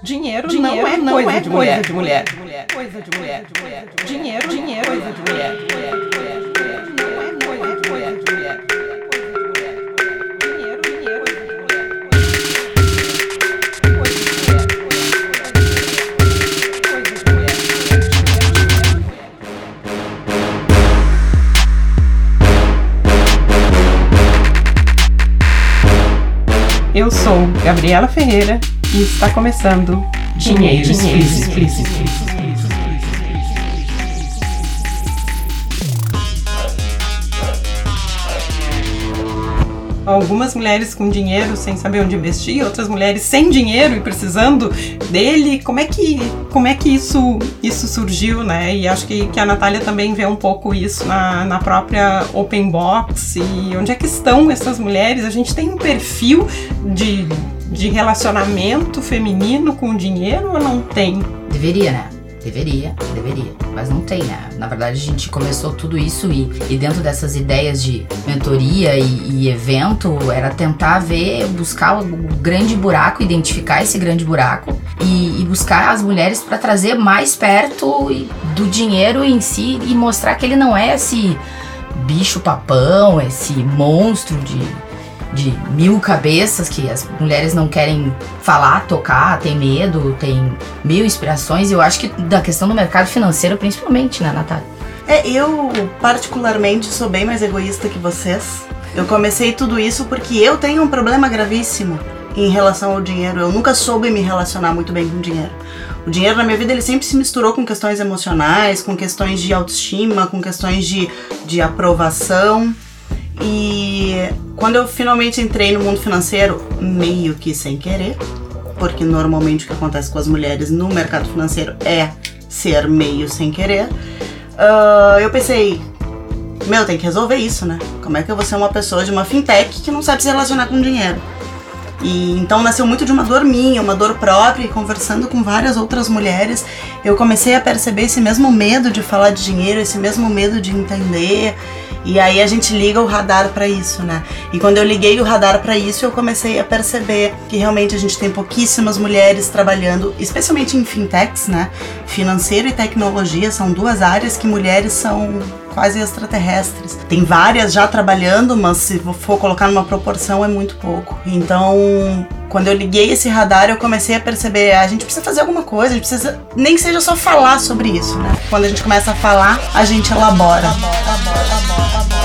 Dinheiro, dinheiro não é, não coisa, é de coisa de mulher. Coisa de mulher. Dinheiro, dinheiro, coisa de mulher. Eu sou Gabriela Ferreira e está começando Dinheiro Explícito. Algumas mulheres com dinheiro sem saber onde investir, outras mulheres sem dinheiro e precisando dele. Como é que, como é que isso, isso surgiu, né? E acho que, que a Natália também vê um pouco isso na, na própria Open Box. E onde é que estão essas mulheres? A gente tem um perfil de, de relacionamento feminino com dinheiro ou não tem? Deveria, né? Deveria, deveria, mas não tem, né? Na verdade, a gente começou tudo isso e, e dentro dessas ideias de mentoria e, e, evento, era tentar ver, buscar o grande buraco, identificar esse grande buraco e, e buscar as mulheres para trazer mais perto do dinheiro em si e mostrar que ele não é esse bicho papão, esse monstro de de mil cabeças que as mulheres não querem falar, tocar, tem medo, tem mil inspirações. E eu acho que da questão do mercado financeiro, principalmente, né, Natália? É, eu particularmente sou bem mais egoísta que vocês. Eu comecei tudo isso porque eu tenho um problema gravíssimo em relação ao dinheiro. Eu nunca soube me relacionar muito bem com dinheiro. O dinheiro na minha vida ele sempre se misturou com questões emocionais, com questões de autoestima, com questões de, de aprovação. E quando eu finalmente entrei no mundo financeiro, meio que sem querer, porque normalmente o que acontece com as mulheres no mercado financeiro é ser meio sem querer, uh, eu pensei, meu, tem que resolver isso, né? Como é que eu vou ser uma pessoa de uma fintech que não sabe se relacionar com dinheiro? E então nasceu muito de uma dor minha, uma dor própria, e conversando com várias outras mulheres, eu comecei a perceber esse mesmo medo de falar de dinheiro, esse mesmo medo de entender. E aí a gente liga o radar para isso, né? E quando eu liguei o radar para isso, eu comecei a perceber que realmente a gente tem pouquíssimas mulheres trabalhando, especialmente em fintechs, né? Financeiro e tecnologia são duas áreas que mulheres são quase extraterrestres. Tem várias já trabalhando, mas se for colocar numa proporção é muito pouco. Então, quando eu liguei esse radar, eu comecei a perceber, a gente precisa fazer alguma coisa, a gente precisa nem que seja só falar sobre isso, né? Quando a gente começa a falar, a gente elabora. elabora, elabora, elabora